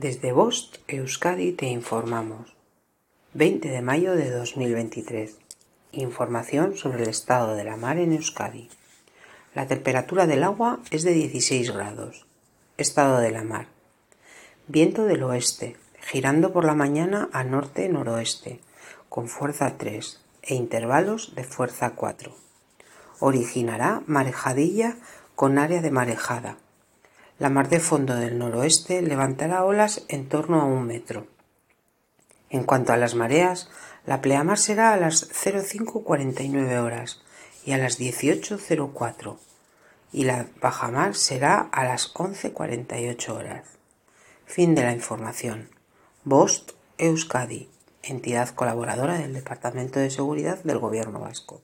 Desde Bost, Euskadi, te informamos. 20 de mayo de 2023. Información sobre el estado de la mar en Euskadi. La temperatura del agua es de 16 grados. Estado de la mar. Viento del oeste, girando por la mañana a norte-noroeste, con fuerza 3 e intervalos de fuerza 4. Originará marejadilla con área de marejada la mar de fondo del noroeste levantará olas en torno a un metro. En cuanto a las mareas, la pleamar será a las 05.49 horas y a las 18.04 y la bajamar será a las 11.48 horas. Fin de la información. Bost Euskadi, entidad colaboradora del Departamento de Seguridad del Gobierno Vasco.